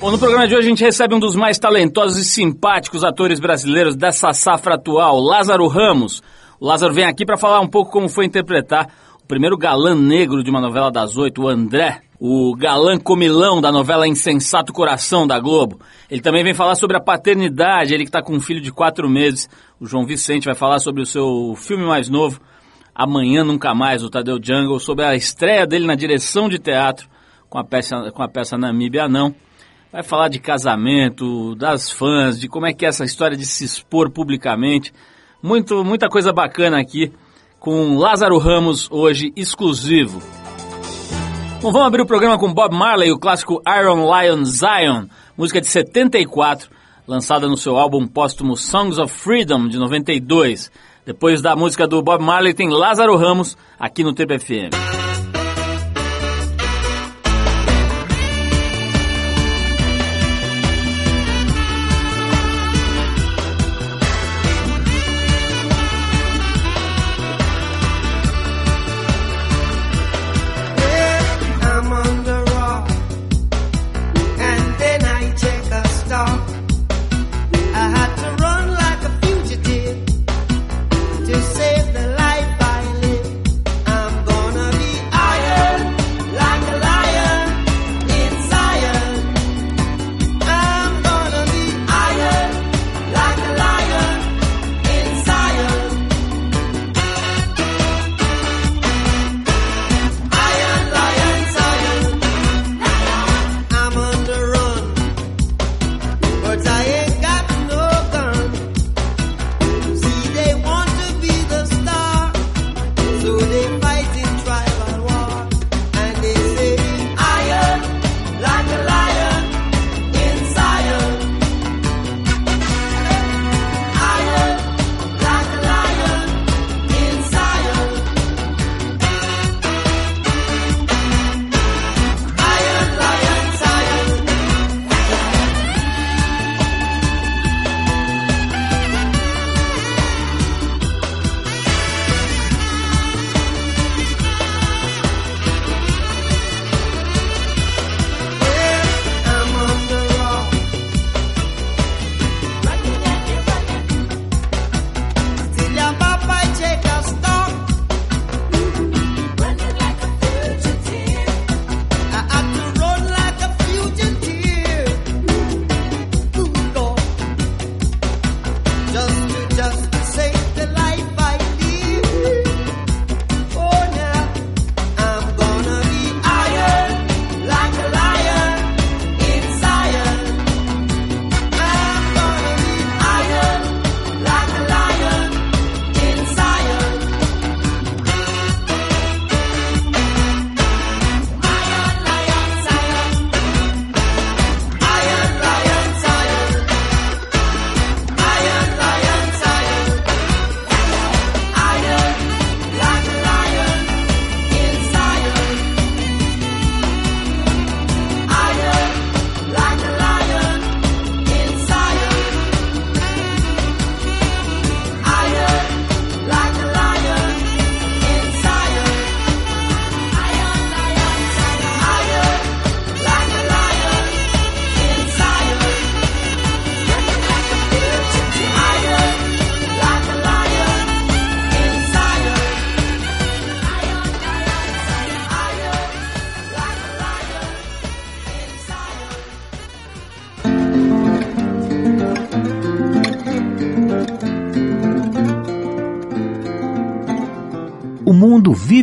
Bom, no programa de hoje a gente recebe um dos mais talentosos e simpáticos atores brasileiros dessa safra atual, Lázaro Ramos. O Lázaro vem aqui para falar um pouco como foi interpretar o primeiro galã negro de uma novela das oito, o André, o galã comilão da novela Insensato Coração da Globo. Ele também vem falar sobre a paternidade, ele que está com um filho de quatro meses. O João Vicente vai falar sobre o seu filme mais novo, Amanhã Nunca Mais, o Tadeu Jungle, sobre a estreia dele na direção de teatro com a peça, com a peça Namíbia Não. Vai falar de casamento, das fãs, de como é que é essa história de se expor publicamente. Muito, muita coisa bacana aqui com Lázaro Ramos hoje exclusivo. Bom, vamos abrir o programa com Bob Marley, o clássico Iron Lion Zion, música de 74, lançada no seu álbum póstumo Songs of Freedom de 92. Depois da música do Bob Marley tem Lázaro Ramos aqui no TPFM.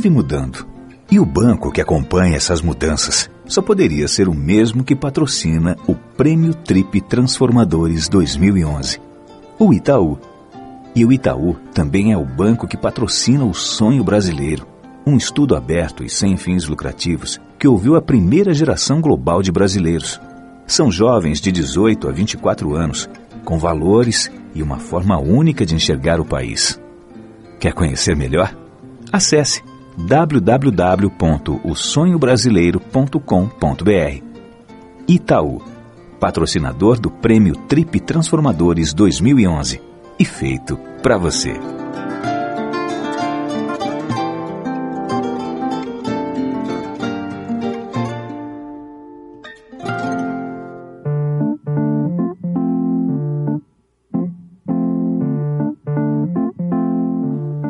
Vive mudando. E o banco que acompanha essas mudanças só poderia ser o mesmo que patrocina o Prêmio Trip Transformadores 2011, o Itaú. E o Itaú também é o banco que patrocina o Sonho Brasileiro, um estudo aberto e sem fins lucrativos que ouviu a primeira geração global de brasileiros. São jovens de 18 a 24 anos, com valores e uma forma única de enxergar o país. Quer conhecer melhor? Acesse www.osonhobrasileiro.com.br. Itaú, patrocinador do Prêmio Trip Transformadores 2011 e feito para você.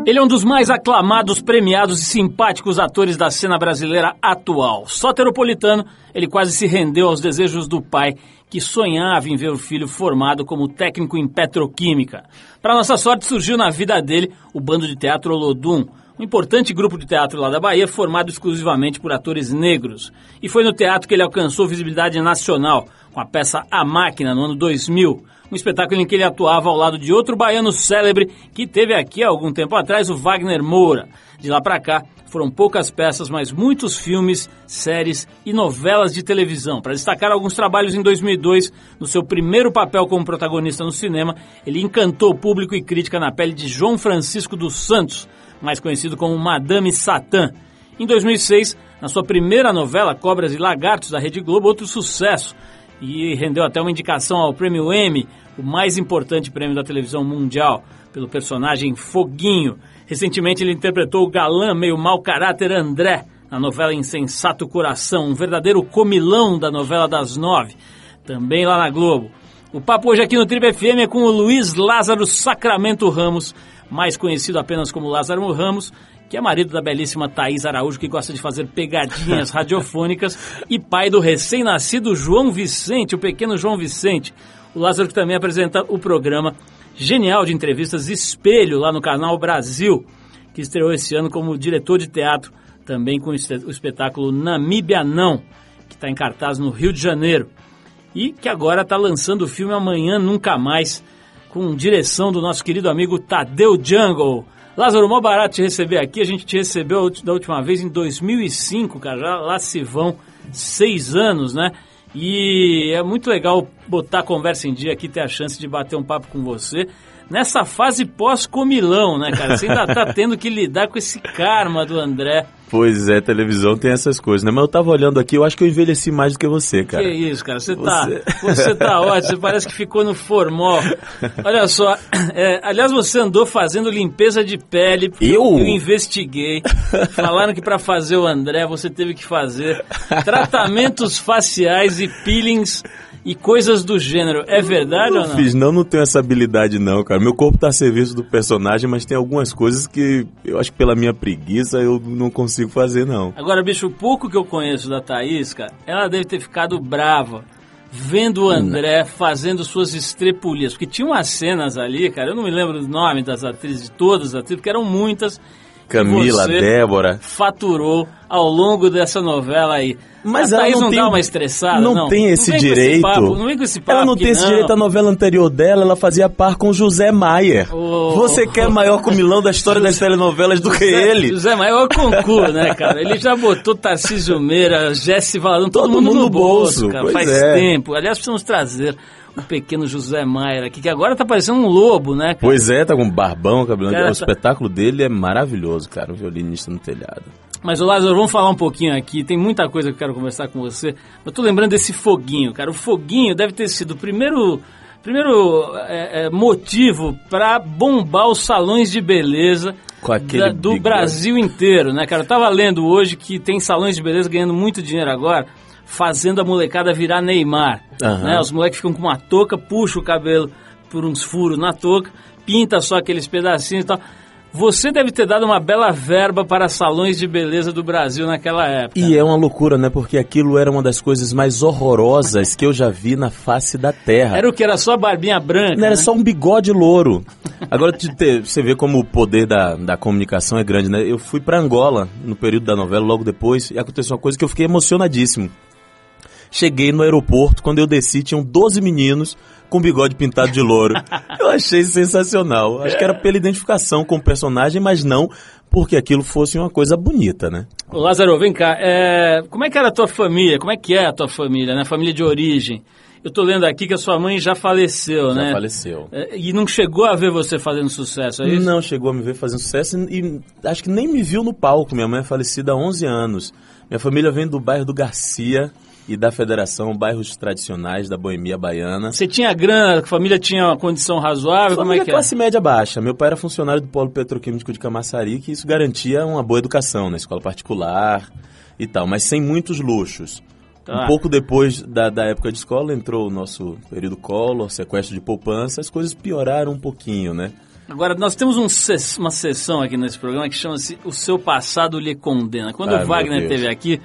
Ele é um dos mais aclamados, premiados e simpáticos atores da cena brasileira atual. Soteropolitano, ele quase se rendeu aos desejos do pai, que sonhava em ver o filho formado como técnico em petroquímica. Para nossa sorte, surgiu na vida dele o bando de teatro Olodum, um importante grupo de teatro lá da Bahia formado exclusivamente por atores negros. E foi no teatro que ele alcançou visibilidade nacional, com a peça A Máquina, no ano 2000, um espetáculo em que ele atuava ao lado de outro baiano célebre que teve aqui há algum tempo atrás, o Wagner Moura. De lá para cá, foram poucas peças, mas muitos filmes, séries e novelas de televisão. Para destacar alguns trabalhos em 2002, no seu primeiro papel como protagonista no cinema, ele encantou público e crítica na pele de João Francisco dos Santos, mais conhecido como Madame Satã. Em 2006, na sua primeira novela, Cobras e Lagartos, da Rede Globo, outro sucesso, e rendeu até uma indicação ao Prêmio Emmy, o mais importante prêmio da televisão mundial, pelo personagem Foguinho. Recentemente ele interpretou o galã meio mau caráter André na novela Insensato Coração, um verdadeiro comilão da novela das nove, também lá na Globo. O papo hoje aqui no Triple FM é com o Luiz Lázaro Sacramento Ramos, mais conhecido apenas como Lázaro Ramos, que é marido da belíssima Thaís Araújo, que gosta de fazer pegadinhas radiofônicas, e pai do recém-nascido João Vicente, o pequeno João Vicente. O Lázaro que também apresenta o programa genial de entrevistas Espelho, lá no canal Brasil, que estreou esse ano como diretor de teatro, também com o espetáculo Namíbia Não, que está em cartaz no Rio de Janeiro. E que agora está lançando o filme Amanhã Nunca Mais, com direção do nosso querido amigo Tadeu Jungle. Lázaro, mó barato te receber aqui. A gente te recebeu da última vez em 2005, cara. Já lá se vão seis anos, né? E é muito legal botar a conversa em dia aqui, ter a chance de bater um papo com você nessa fase pós-comilão, né, cara? Você ainda tá tendo que lidar com esse karma do André. Pois é, televisão tem essas coisas, né? Mas eu tava olhando aqui, eu acho que eu envelheci mais do que você, cara. Que isso, cara. Você, tá, você... tá, você tá ótimo, você parece que ficou no formol. Olha só, é, aliás, você andou fazendo limpeza de pele. Eu? Eu investiguei. Falaram que para fazer o André você teve que fazer tratamentos faciais e peelings e coisas do gênero. É verdade não ou não? Fiz, não, não tenho essa habilidade não, cara. Meu corpo tá a serviço do personagem, mas tem algumas coisas que eu acho que pela minha preguiça eu não consigo fazer não. Agora, bicho, o pouco que eu conheço da Thaís, cara, ela deve ter ficado brava vendo o André não. fazendo suas estrepulias. Porque tinha umas cenas ali, cara, eu não me lembro o nome das atrizes, de todas as atrizes, porque eram muitas. Camila, Débora. Faturou ao longo dessa novela aí. Mas a ela não, não tem, dá uma estressada, não. Não tem esse não direito. Esse papo, não vem com esse papo ela não tem não. esse direito. A novela anterior dela, ela fazia par com José Maier. Oh, Você quer maior comilão da história das telenovelas do José, que ele? José Maier é o concurso, né, cara? Ele já botou Tarcísio Meira, Jesse Valadão, todo, todo, mundo, mundo no bolso, bolso cara. Faz é. tempo. Aliás, precisamos trazer o pequeno José Maier aqui, que agora tá parecendo um lobo, né, cara? Pois é, tá com barbão, cabelão. Cara, o tá... espetáculo dele é maravilhoso, cara, o violinista no telhado. Mas, Lázaro, vamos falar um pouquinho aqui. Tem muita coisa que eu quero conversar com você. Eu tô lembrando desse foguinho, cara. O foguinho deve ter sido o primeiro, primeiro é, é, motivo para bombar os salões de beleza da, do bigode. Brasil inteiro, né, cara? Eu tava lendo hoje que tem salões de beleza ganhando muito dinheiro agora, fazendo a molecada virar Neymar. Uhum. Né? Os moleques ficam com uma touca, puxa o cabelo por uns furos na touca, pinta só aqueles pedacinhos e tal. Você deve ter dado uma bela verba para salões de beleza do Brasil naquela época. E é uma loucura, né? Porque aquilo era uma das coisas mais horrorosas que eu já vi na face da Terra. Era o que? Era só barbinha branca? Não, era né? só um bigode louro. Agora você vê como o poder da, da comunicação é grande, né? Eu fui para Angola no período da novela, logo depois, e aconteceu uma coisa que eu fiquei emocionadíssimo. Cheguei no aeroporto, quando eu desci, tinham 12 meninos com bigode pintado de louro. Eu achei sensacional. Acho que era pela identificação com o personagem, mas não porque aquilo fosse uma coisa bonita, né? Ô Lázaro, vem cá. É... Como é que era a tua família? Como é que é a tua família, né? Família de origem. Eu tô lendo aqui que a sua mãe já faleceu, já né? Já faleceu. É, e não chegou a ver você fazendo sucesso, é isso? Não chegou a me ver fazendo sucesso e acho que nem me viu no palco. Minha mãe é falecida há 11 anos. Minha família vem do bairro do Garcia, e da Federação Bairros Tradicionais da Boemia Baiana. Você tinha grana, a família tinha uma condição razoável? Família como é que classe média baixa. Meu pai era funcionário do Polo Petroquímico de Camaçari, que isso garantia uma boa educação na escola particular e tal, mas sem muitos luxos. Tá. Um pouco depois da, da época de escola entrou o nosso período Collor, sequestro de poupança, as coisas pioraram um pouquinho, né? Agora, nós temos um uma sessão aqui nesse programa que chama-se O Seu Passado Lhe Condena. Quando Ai, o meu Wagner esteve aqui,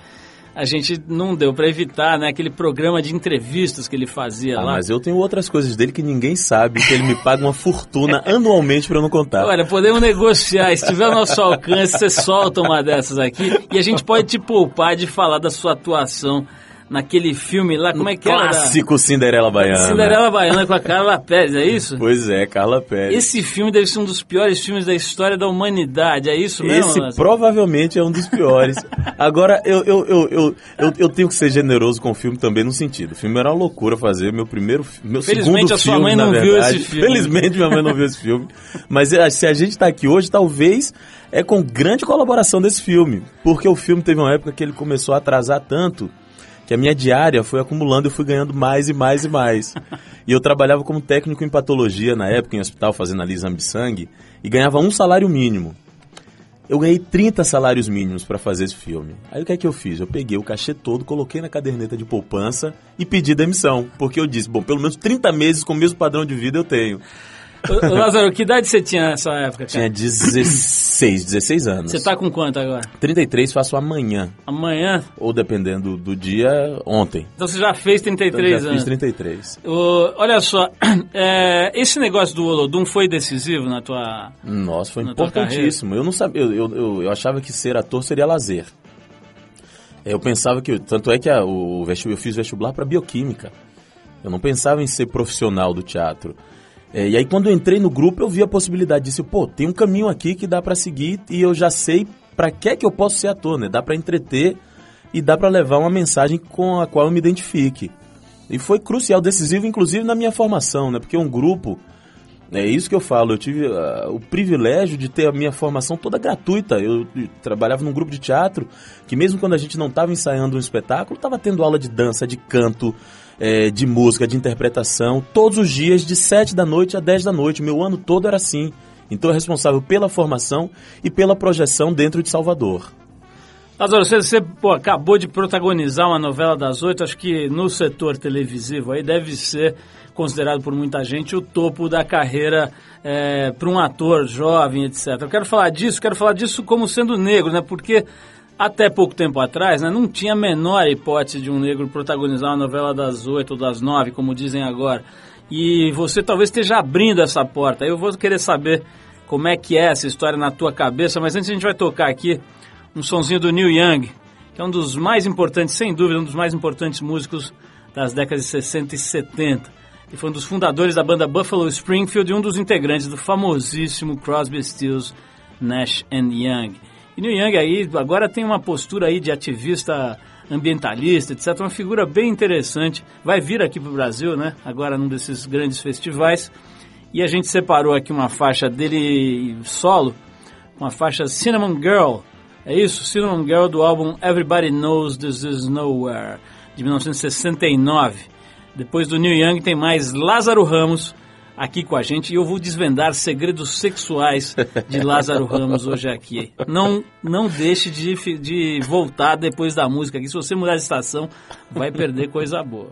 a gente não deu para evitar, né? Aquele programa de entrevistas que ele fazia Ah, lá. mas eu tenho outras coisas dele que ninguém sabe, que ele me paga uma fortuna anualmente pra eu não contar. Olha, podemos negociar. Se tiver ao nosso alcance, você solta uma dessas aqui e a gente pode te poupar de falar da sua atuação naquele filme lá. Como é que era? Clássico Cinderela. Baiana. Cinderela Baiana com a Carla Pérez, é isso? Pois é, Carla Pérez. Esse filme deve ser um dos piores filmes da história da humanidade, é isso mesmo? Esse Lázaro? provavelmente é um dos piores. Agora, eu, eu, eu, eu, eu, eu tenho que ser generoso com o filme também no sentido. O filme era uma loucura fazer, meu primeiro meu Felizmente segundo a sua filme, mãe não viu esse filme. Felizmente minha mãe não viu esse filme. Mas eh, se a gente tá aqui hoje, talvez é com grande colaboração desse filme. Porque o filme teve uma época que ele começou a atrasar tanto que a minha diária foi acumulando e eu fui ganhando mais e mais e mais. E eu trabalhava como técnico em patologia na época, em hospital, fazendo ali exame de sangue, e ganhava um salário mínimo. Eu ganhei 30 salários mínimos para fazer esse filme. Aí o que é que eu fiz? Eu peguei o cachê todo, coloquei na caderneta de poupança e pedi demissão. Porque eu disse, bom, pelo menos 30 meses com o mesmo padrão de vida eu tenho. Ô, Lázaro, que idade você tinha nessa época, cara? Tinha 16, 16 anos. Você tá com quanto agora? 33 faço amanhã. Amanhã? Ou dependendo do dia, ontem. Então você já fez Então, 33 já anos. fiz 33. Ô, olha só, é, esse negócio do Olodum foi decisivo na tua... Nossa, foi importantíssimo. Eu não sabia, eu, eu, eu, eu achava que ser ator seria lazer. Eu pensava que, tanto é que a, o eu fiz vestibular para bioquímica. Eu não pensava em ser profissional do teatro. É, e aí quando eu entrei no grupo, eu vi a possibilidade disso. Pô, tem um caminho aqui que dá para seguir e eu já sei para que é que eu posso ser ator, né? Dá para entreter e dá para levar uma mensagem com a qual eu me identifique. E foi crucial, decisivo, inclusive na minha formação, né? Porque um grupo é isso que eu falo. Eu tive ah, o privilégio de ter a minha formação toda gratuita. Eu, eu trabalhava num grupo de teatro que, mesmo quando a gente não estava ensaiando um espetáculo, estava tendo aula de dança, de canto, eh, de música, de interpretação, todos os dias, de 7 da noite a 10 da noite. Meu ano todo era assim. Então, eu responsável pela formação e pela projeção dentro de Salvador. Lázaro, você, você pô, acabou de protagonizar uma novela das oito, acho que no setor televisivo aí deve ser considerado por muita gente o topo da carreira para um ator jovem, etc. Eu quero falar disso, quero falar disso como sendo negro, né? Porque até pouco tempo atrás, né, não tinha a menor hipótese de um negro protagonizar uma novela das oito ou das nove, como dizem agora. E você talvez esteja abrindo essa porta. Eu vou querer saber como é que é essa história na tua cabeça, mas antes a gente vai tocar aqui um sonzinho do Neil Young, que é um dos mais importantes, sem dúvida, um dos mais importantes músicos das décadas de 60 e 70. E foi um dos fundadores da banda Buffalo Springfield e um dos integrantes do famosíssimo Crosby, Stills, Nash and Young. E Neil Young aí agora tem uma postura aí de ativista ambientalista, etc. Uma figura bem interessante. Vai vir aqui para o Brasil, né? Agora num desses grandes festivais. E a gente separou aqui uma faixa dele solo, uma faixa Cinnamon Girl. É isso? Cinnamon Girl do álbum Everybody Knows This Is Nowhere, de 1969. Depois do Neil Young tem mais Lázaro Ramos aqui com a gente e eu vou desvendar segredos sexuais de Lázaro Ramos hoje aqui. Não, não deixe de, de voltar depois da música aqui. Se você mudar de estação, vai perder coisa boa.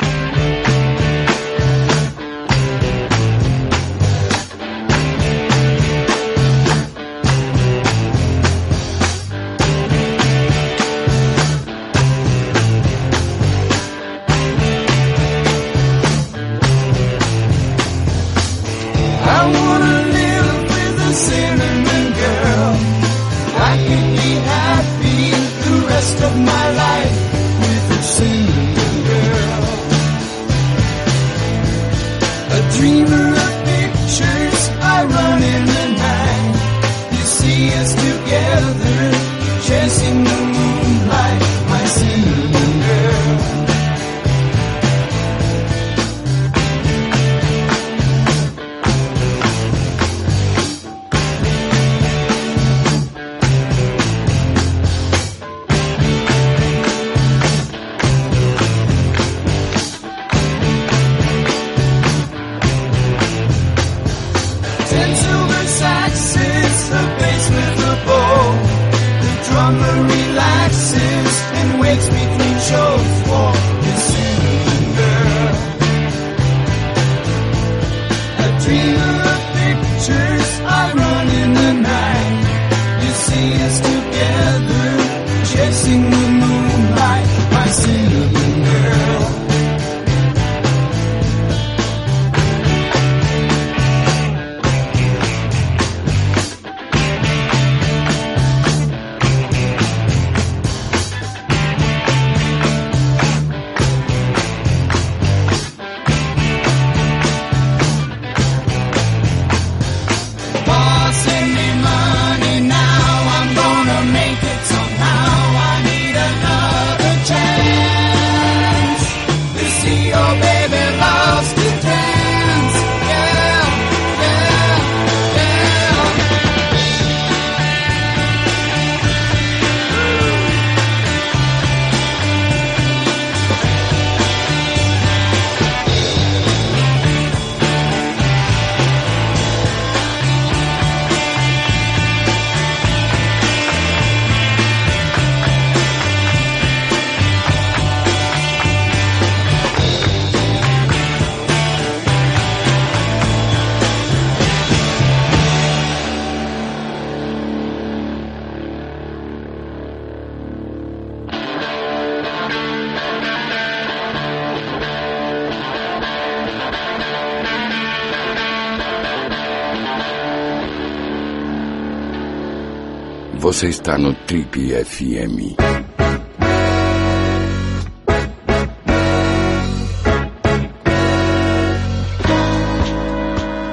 Você está no Trip FM.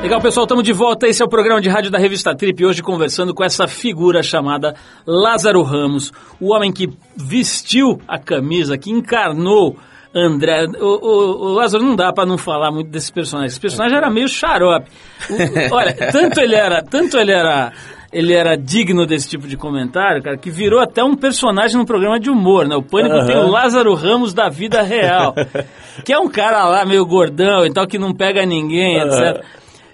Legal, pessoal, estamos de volta. Esse é o programa de rádio da revista Trip. Hoje conversando com essa figura chamada Lázaro Ramos, o homem que vestiu a camisa, que encarnou André. O, o- o Lázaro não dá para não falar muito desse personagem. Esse personagem era meio xarope. O- olha, tanto ele era, tanto ele era, ele era digno desse tipo de comentário, cara, que virou até um personagem no programa de humor, né? O Pânico tem o Lázaro Ramos da vida real, que é um cara lá meio gordão e tal que não pega ninguém, etc.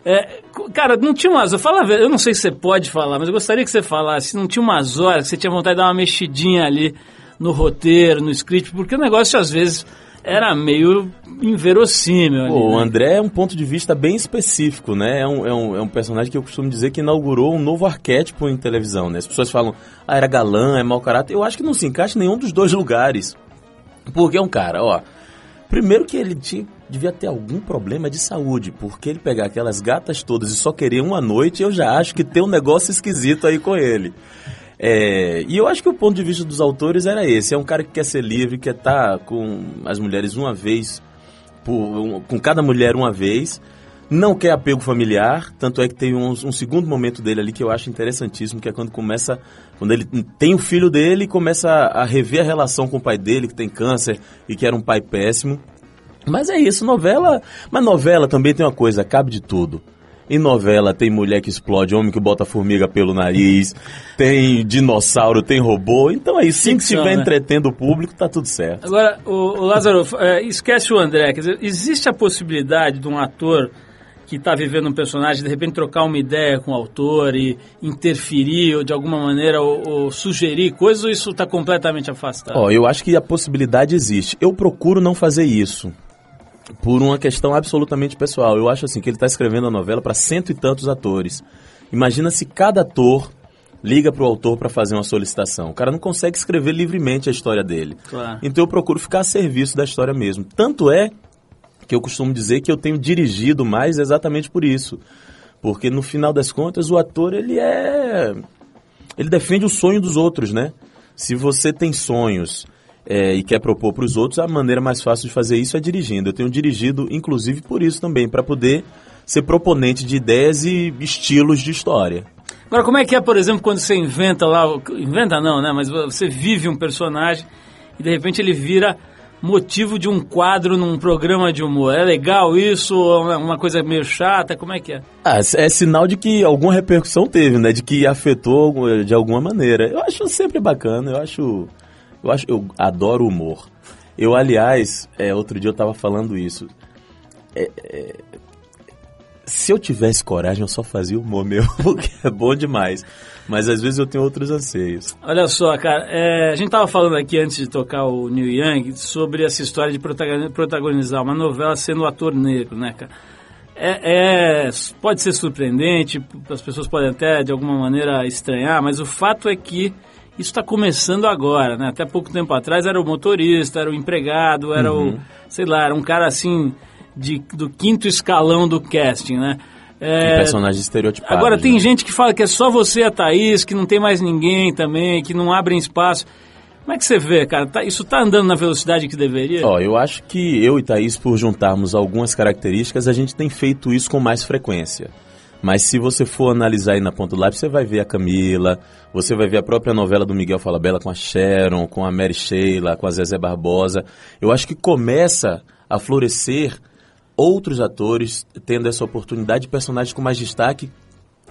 É, cara, não tinha umas. Fala, a verdade, eu não sei se você pode falar, mas eu gostaria que você falasse. Não tinha umas horas que você tinha vontade de dar uma mexidinha ali no roteiro, no script, porque o negócio às vezes era meio inverossímil. ali, Pô, o né? André é um ponto de vista bem específico, né? É um, é, um, é um personagem que eu costumo dizer que inaugurou um novo arquétipo em televisão, né? As pessoas falam, ah, era galã, é mau caráter. Eu acho que não se encaixa em nenhum dos dois lugares. Porque é um cara, ó. Primeiro que ele tinha, devia ter algum problema de saúde, porque ele pegar aquelas gatas todas e só querer uma noite, eu já acho que tem um negócio esquisito aí com ele. É, e eu acho que o ponto de vista dos autores era esse. É um cara que quer ser livre, quer estar com as mulheres uma vez, por, com cada mulher uma vez. Não quer apego familiar, tanto é que tem um, um segundo momento dele ali que eu acho interessantíssimo, que é quando começa, quando ele tem o filho dele e começa a rever a relação com o pai dele, que tem câncer e que era um pai péssimo. Mas é isso, novela. Mas novela também tem uma coisa, cabe de tudo. Em novela tem mulher que explode, homem que bota formiga pelo nariz, tem dinossauro, tem robô. Então é isso. Se Ficção, estiver né? entretendo o público, tá tudo certo. Agora, o, o Lázaro, é, esquece o André. Quer dizer, existe a possibilidade de um ator que está vivendo um personagem, de repente trocar uma ideia com o autor e interferir ou de alguma maneira ou, ou sugerir coisas, ou isso está completamente afastado? Ó, eu acho que a possibilidade existe. Eu procuro não fazer isso. Por uma questão absolutamente pessoal. Eu acho assim que ele está escrevendo a novela para cento e tantos atores. Imagina se cada ator liga para o autor para fazer uma solicitação. O cara não consegue escrever livremente a história dele. Claro. Então eu procuro ficar a serviço da história mesmo. Tanto é que eu costumo dizer que eu tenho dirigido mais exatamente por isso. Porque no final das contas o ator ele é ele defende o sonho dos outros, né? Se você tem sonhos é, e quer propor para os outros, a maneira mais fácil de fazer isso é dirigindo. Eu tenho dirigido, inclusive, por isso também, para poder ser proponente de ideias e estilos de história. Agora, como é que é, por exemplo, quando você inventa lá, inventa não, né? Mas você vive um personagem e de repente ele vira motivo de um quadro num programa de humor. É legal isso? Ou é uma coisa meio chata? Como é que é? Ah, é sinal de que alguma repercussão teve, né? De que afetou de alguma maneira. Eu acho sempre bacana, eu acho. Eu acho. Eu adoro humor. Eu, aliás, é, outro dia eu tava falando isso. É, é, se eu tivesse coragem, eu só fazia humor meu, porque é bom demais. Mas às vezes eu tenho outros anseios. Olha só, cara, é, a gente tava falando aqui antes de tocar o Neil Young sobre essa história de protagoni- protagonizar uma novela sendo ator negro, né, cara? É, é- pode ser surpreendente, as pessoas podem até de alguma maneira estranhar, mas o fato é que isso está começando agora, né? Até pouco tempo atrás era o motorista, era o empregado, era o, sei lá, era um cara assim de, do quinto escalão do casting, né? É, Tem personagens estereotipados. Agora, tem gente que fala que é só você a Thaís, que não tem mais ninguém também, que não abrem espaço. Como é que você vê, cara? Tá- isso tá andando na velocidade que deveria? Ó, eu acho que eu e Thaís, por juntarmos algumas características, a gente tem feito isso com mais frequência. Mas se você for analisar aí na ponta do lápis, você vai ver a Camila, você vai ver a própria novela do Miguel Falabella com a Sharon, com a Mary Sheila, com a Zezé Barbosa. Eu acho que começa a florescer outros atores tendo essa oportunidade de personagens com mais destaque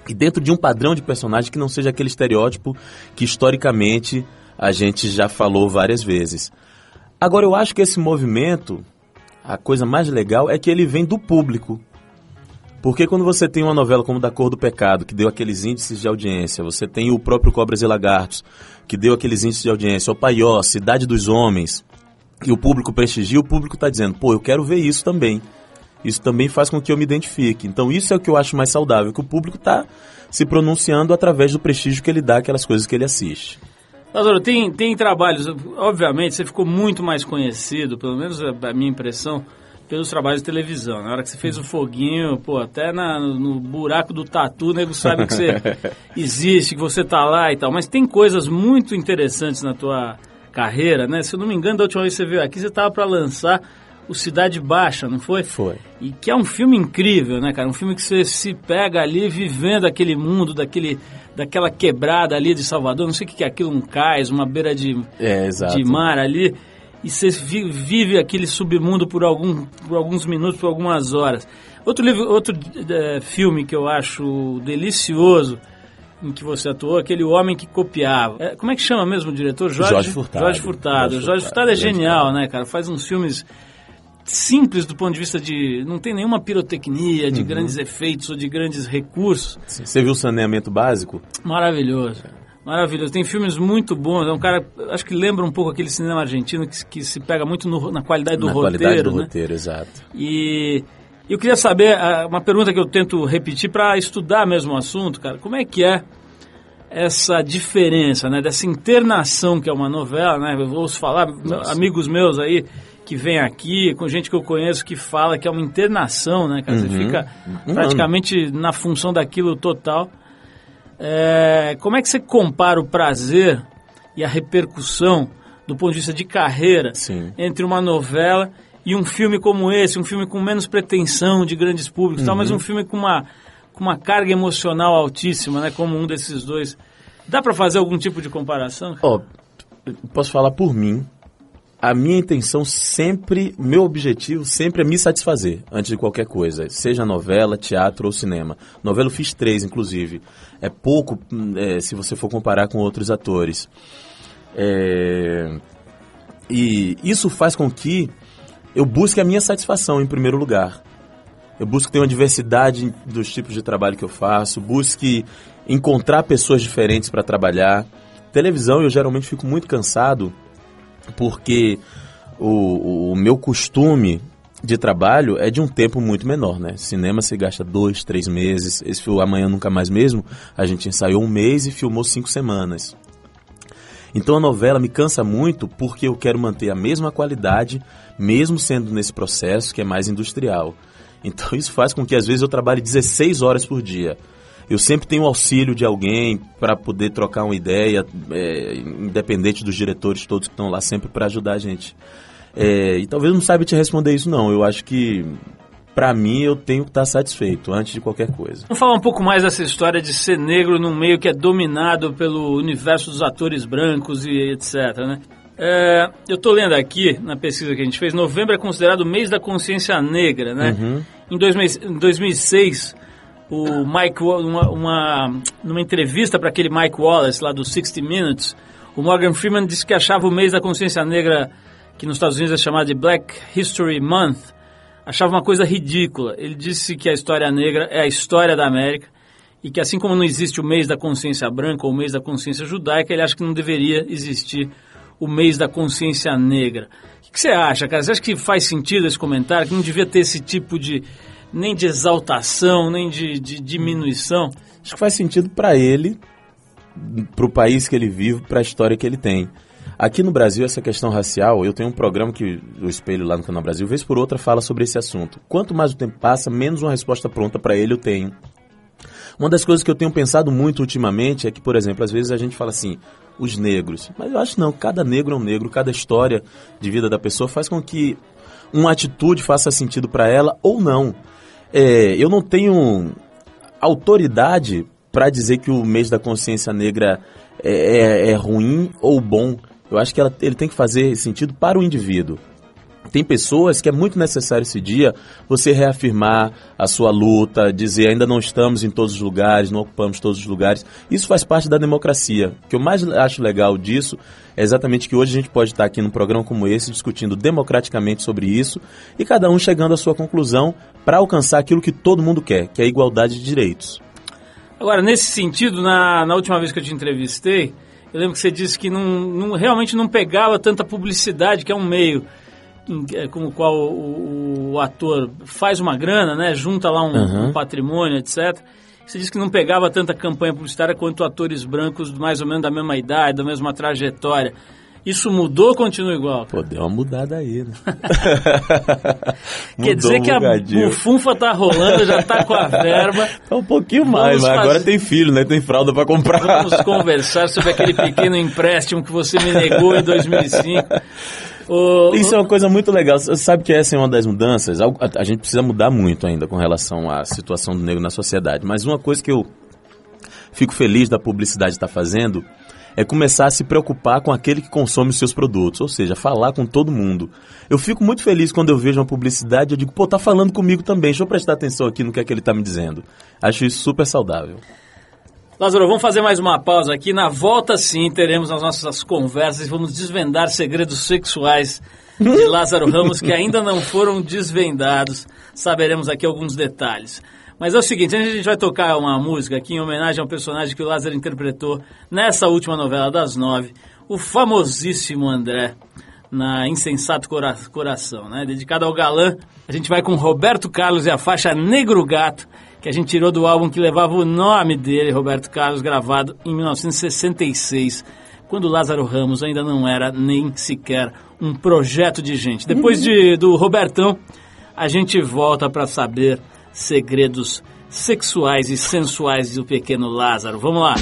e dentro de um padrão de personagem que não seja aquele estereótipo que historicamente a gente já falou várias vezes. Agora eu acho que esse movimento, a coisa mais legal é que ele vem do público. Porque quando você tem uma novela como Da Cor do Pecado, que deu aqueles índices de audiência, você tem o próprio Cobras e Lagartos, que deu aqueles índices de audiência, o Paió, Cidade dos Homens, e o público prestigia, o público está dizendo, pô, eu quero ver isso também. Isso também faz com que eu me identifique. Então isso é o que eu acho mais saudável, que o público está se pronunciando através do prestígio que ele dá àquelas coisas que ele assiste. Lázaro, tem, tem trabalhos, obviamente, você ficou muito mais conhecido, pelo menos a, a minha impressão, pelos trabalhos de televisão. Na hora que você fez o foguinho, pô, até na- no buraco do tatu, o nego sabe que você existe, que você tá lá e tal. Mas tem coisas muito interessantes na tua carreira, né? Se eu não me engano, da última vez que você veio aqui, você tava para lançar o Cidade Baixa, não foi? Foi. E que é um filme incrível, né, cara? Um filme que você se pega ali vivendo aquele mundo, daquele, daquela quebrada ali de Salvador. Não sei o que é aquilo, um cais, uma beira de, É, de mar ali. E você vi- vive aquele submundo por, algum, por alguns minutos, por algumas horas. Outro, livro, outro eh, filme que eu acho delicioso em que você atuou, aquele Homem que Copiava. É, como é que chama mesmo o diretor? Jorge Furtado. Jorge Furtado. Jorge Jorge Furtado é Furtado, genial, né, cara? Faz uns filmes simples do ponto de vista de... Não tem nenhuma pirotecnia, Uhum. de grandes efeitos ou de grandes recursos. Você viu o saneamento básico? Maravilhoso. Maravilhoso. Tem filmes muito bons. É um cara, acho que lembra um pouco aquele cinema argentino que, que se pega muito no- na qualidade do Na roteiro. qualidade do né? roteiro, exato. E eu queria saber, ah, uma pergunta que eu tento repetir para estudar mesmo o assunto, cara. Como é que é essa diferença, né? Dessa internação que é uma novela, né? Eu ouço falar, amigos meus aí que vêm aqui, com gente que eu conheço que fala que é uma internação, né, cara? Você fica praticamente na função daquilo total. É, como é que você compara o prazer e a repercussão do ponto de vista de carreira Sim. entre uma novela e um filme como esse, um filme com menos pretensão de grandes públicos, e tal, Uhum. mas um filme com uma, com uma carga emocional altíssima, né, como um desses dois. Dá para fazer algum tipo de comparação? Ó, posso falar por mim. A minha intenção sempre, meu objetivo sempre é me satisfazer antes de qualquer coisa, seja novela, teatro ou cinema. Novela eu fiz três, inclusive. É pouco hum, é, se você for comparar com outros atores. É, E isso faz com que eu busque a minha satisfação em primeiro lugar. Eu busco ter uma diversidade dos tipos de trabalho que eu faço, busque encontrar pessoas diferentes para trabalhar. Televisão eu geralmente fico muito cansado porque o, o meu costume de trabalho é de um tempo muito menor, né? Cinema se gasta dois, três meses. Esse o Amanhã Nunca Mais mesmo. A gente ensaiou um mês e filmou cinco semanas. Então a novela me cansa muito porque eu quero manter a mesma qualidade, mesmo sendo nesse processo que é mais industrial. Então isso faz com que às vezes eu trabalhe 16 horas por dia. Eu sempre tenho o auxílio de alguém para poder trocar uma ideia, é, independente dos diretores todos que estão lá sempre para ajudar a gente. É, e talvez não saiba te responder isso não. Eu acho que para mim eu tenho que estar satisfeito antes de qualquer coisa. Vamos falar um pouco mais dessa história de ser negro num meio que é dominado pelo universo dos atores brancos e etc, né? É, eu estou lendo aqui, na pesquisa que a gente fez, novembro é considerado o mês da consciência negra, né? Em, 2000 em 2006, o Mike, uma, uma, numa entrevista para aquele Mike Wallace lá do 60 Minutes, o Morgan Freeman disse que achava o mês da consciência negra, que nos Estados Unidos é chamado de Black History Month, achava uma coisa ridícula. Ele disse que a história negra é a história da América e que assim como não existe o mês da consciência branca ou o mês da consciência judaica, ele acha que não deveria existir o mês da consciência negra. O que você acha, cara? Você acha que faz sentido esse comentário? Que não devia ter esse tipo de nem de exaltação, nem de, de diminuição? Acho que faz sentido para ele, para o país que ele vive, para a história que ele tem. Aqui no Brasil, essa questão racial, eu tenho um programa que o Espelho lá no Canal Brasil, vez por outra, fala sobre esse assunto. Quanto mais o tempo passa, menos uma resposta pronta para ele eu tenho. Uma das coisas que eu tenho pensado muito ultimamente é que, por exemplo, às vezes a gente fala assim, os negros. Mas eu acho não, cada negro é um negro, cada história de vida da pessoa faz com que uma atitude faça sentido para ela ou não. É, eu não tenho autoridade para dizer que o mês da consciência negra é, é- é ruim ou bom. Eu acho que ela- ele tem que fazer sentido para o indivíduo. Tem pessoas que é muito necessário esse dia você reafirmar a sua luta, dizer ainda não estamos em todos os lugares, não ocupamos todos os lugares. Isso faz parte da democracia. O que eu mais acho legal disso é exatamente que hoje a gente pode estar aqui num programa como esse discutindo democraticamente sobre isso e cada um chegando à sua conclusão para alcançar aquilo que todo mundo quer, que é a igualdade de direitos. Agora, nesse sentido, na, na última vez que eu te entrevistei, eu lembro que você disse que não, não- realmente não pegava tanta publicidade, que é um meio com o qual o, o ator faz uma grana, né? Junta lá um, Uhum. um patrimônio, etc. Você disse que não pegava tanta campanha publicitária quanto atores brancos mais ou menos da mesma idade, da mesma trajetória. Isso mudou ou continua igual? Pô, deu uma mudada aí, né? Quer dizer Mudou que um a bufunfa tá rolando, já tá com a verba. Tá um pouquinho mais, Vamos mas agora tem filho, né? Tem fralda pra comprar. Vamos conversar sobre aquele pequeno empréstimo que você me negou em 2005. Isso é uma coisa muito legal. Você sabe que essa é uma das mudanças? A gente precisa mudar muito ainda com relação à situação do negro na sociedade. Mas uma coisa que eu fico feliz da publicidade estar fazendo é começar a se preocupar com aquele que consome os seus produtos, ou seja, falar com todo mundo. Eu fico muito feliz quando eu vejo uma publicidade, eu digo, pô, tá falando comigo também, deixa eu prestar atenção aqui no que é que ele tá me dizendo. Acho isso super saudável. Lázaro, vamos fazer mais uma pausa aqui. Na volta, sim, teremos as nossas conversas e vamos desvendar segredos sexuais de Lázaro Ramos que ainda não foram desvendados. Saberemos aqui alguns detalhes. Mas é o seguinte, a gente vai tocar uma música aqui em homenagem ao personagem que o Lázaro interpretou nessa última novela das nove, o famosíssimo André, na Insensato Cora- Coração, né? Dedicado ao galã, a gente vai com Roberto Carlos e a faixa Negro Gato, que a gente tirou do álbum que levava o nome dele, Roberto Carlos, gravado em 1966, quando Lázaro Ramos ainda não era nem sequer um projeto de gente. Depois de, do Robertão, a gente volta para saber segredos sexuais e sensuais do pequeno Lázaro. Vamos lá.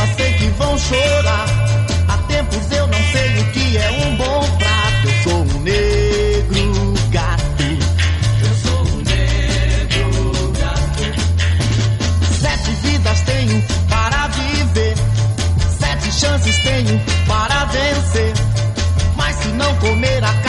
Ouvi-la sei que vão chorar. Há tempos eu não sei o que é um bom prato. Eu sou um negro gato. Sete vidas tenho para viver, sete chances tenho para vencer. Mas se não comer, acabo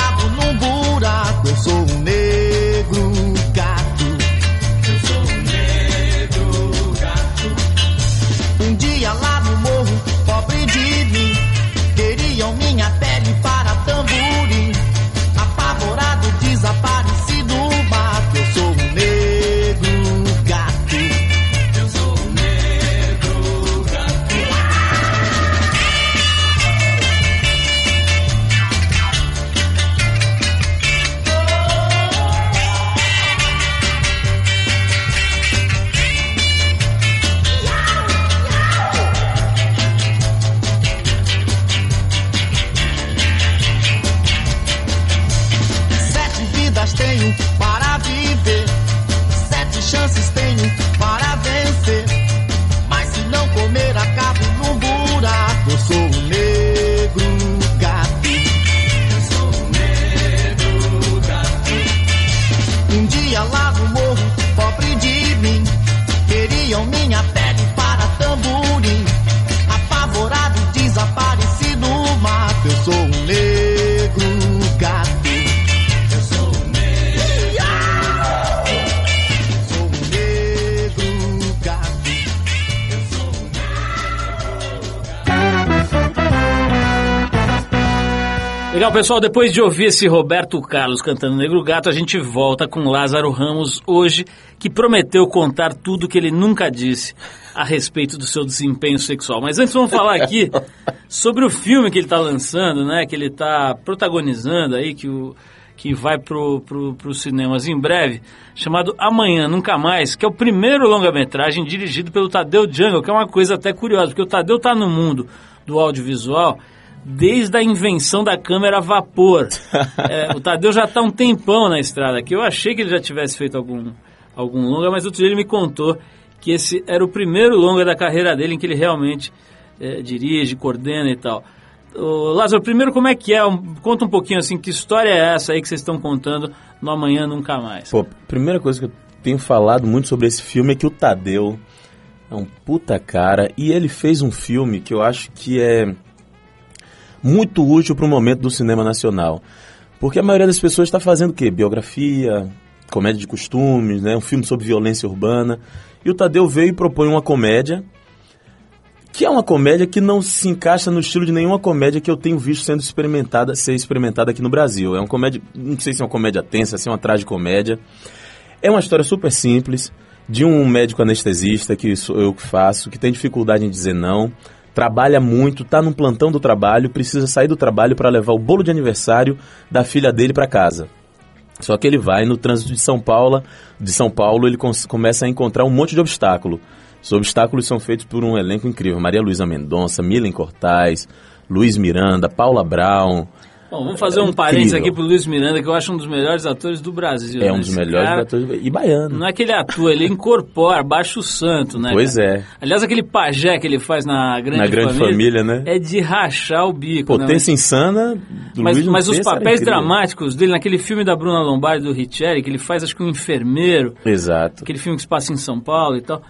Legal, pessoal, depois de ouvir esse Roberto Carlos cantando Negro Gato, a gente volta com Lázaro Ramos hoje, que prometeu contar tudo que ele nunca disse a respeito do seu desempenho sexual. Mas antes vamos falar aqui sobre o filme que ele está lançando, né? Que ele está protagonizando aí, que, o, que vai pro, pro, pros cinemas em breve, chamado Amanhã Nunca Mais, que é o primeiro longa-metragem dirigido pelo Tadeu Jungle, que é uma coisa até curiosa, porque o Tadeu está no mundo do audiovisual desde a invenção da câmera a vapor. É, o Tadeu já está um tempão na estrada aqui. Eu achei que ele já tivesse feito algum, algum longa, mas outro dia ele me contou que esse era o primeiro longa da carreira dele em que ele realmente é, dirige, coordena e tal. Ô, Lázaro, primeiro como é que é? Um- conta um pouquinho assim, que história é essa aí que vocês estão contando no Amanhã Nunca Mais? Pô, primeira coisa que eu tenho falado muito sobre esse filme é que o Tadeu é um puta cara e ele fez um filme que eu acho que é muito útil para o momento do cinema nacional. Porque a maioria das pessoas está fazendo o quê? Biografia, comédia de costumes, né? Um filme sobre violência urbana. E o Tadeu veio e propõe uma comédia que é uma comédia que não se encaixa no estilo de nenhuma comédia que eu tenho visto sendo experimentada, ser experimentada aqui no Brasil. É uma comédia, não sei se é uma comédia tensa, se é uma tragicomédia. É uma história super simples de um médico anestesista que sou eu que faço, que tem dificuldade em dizer não, trabalha muito, está num plantão do trabalho, precisa sair do trabalho para levar o bolo de aniversário da filha dele para casa. Só que ele vai no trânsito de São Paulo, de São Paulo, ele começa a encontrar um monte de obstáculo. Os obstáculos são feitos por um elenco incrível. Maria Luísa Mendonça, Milen Cortais, Luiz Miranda, Paula Brown. Bom, vamos fazer é um parênteses aqui pro Luiz Miranda, que eu acho um dos melhores atores do Brasil. É né? um dos Esse melhores cara, atores. E baiano. Não é que ele atua, ele incorpora, baixa o santo, né? Pois cara? é. Aliás, aquele pajé que ele faz na Grande Na grande família, né? É de rachar o bico, né? Potência insana do Mas, Luiz mas os era papéis dramáticos dele, naquele filme da Bruna Lombardi, do Richelli, que ele faz, acho que um enfermeiro, Exato. aquele filme que se passa em São Paulo e tal,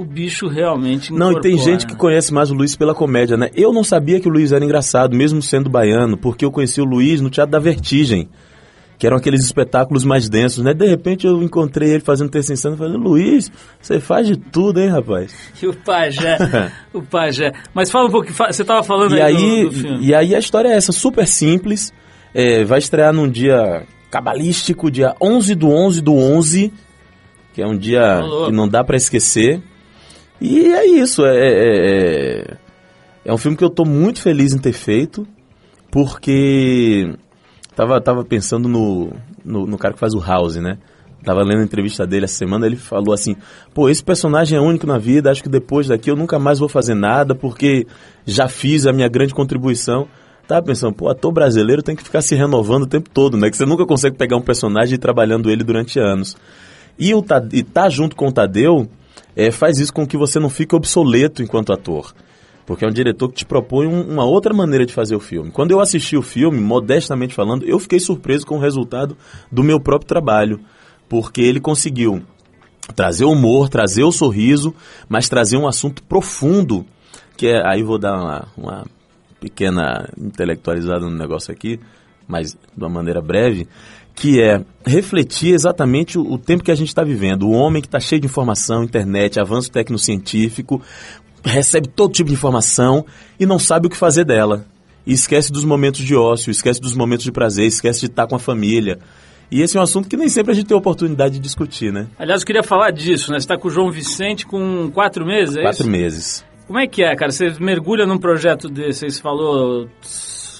o bicho realmente Não, e tem gente que né? conhece mais o Luiz pela comédia, né? Eu não sabia que o Luiz era engraçado, mesmo sendo baiano, porque eu conheci o Luiz no Teatro da Vertigem, que eram aqueles espetáculos mais densos, né? De repente eu encontrei ele fazendo terça insana e falei, Luiz, você faz de tudo, hein, rapaz? E o pajé, o pajé. Mas fala um pouco, você estava falando E aí do- aí, do, filme. e aí a história é essa, super simples, é, vai estrear num dia cabalístico, dia 11 do 11 do 11, que é um dia que não dá pra esquecer. E é isso, é, é, é, é um filme que eu tô muito feliz em ter feito, porque tava, tava pensando no, no, no cara que faz o House, né? Tava lendo a entrevista dele essa semana, ele falou assim: pô, esse personagem é único na vida, acho que depois daqui eu nunca mais vou fazer nada, porque já fiz a minha grande contribuição. Tava pensando, pô, ator brasileiro tem que ficar se renovando o tempo todo, né? Que você nunca consegue pegar um personagem e ir trabalhando ele durante anos. E o e tá junto com o Tadeu é, faz isso com que você não fique obsoleto enquanto ator. Porque é um diretor que te propõe um- uma outra maneira de fazer o filme. Quando eu assisti o filme, modestamente falando, eu fiquei surpreso com o resultado do meu próprio trabalho. Porque ele conseguiu trazer o humor, trazer o sorriso, mas trazer um assunto profundo, que é, aí vou dar uma, uma pequena intelectualizada no negócio aqui, mas de uma maneira breve, que é refletir exatamente o, o tempo que a gente está vivendo. O homem que está cheio de informação, internet, avanço tecnocientífico, recebe todo tipo de informação e não sabe o que fazer dela. E esquece dos momentos de ócio, esquece dos momentos de prazer, esquece de estar com a família. E esse é um assunto que nem sempre a gente tem oportunidade de discutir, né? Aliás, eu queria falar disso, né? Você está com o João Vicente com quatro meses, é Quatro isso? meses. Como é que é, cara? Você mergulha num projeto desse, você falou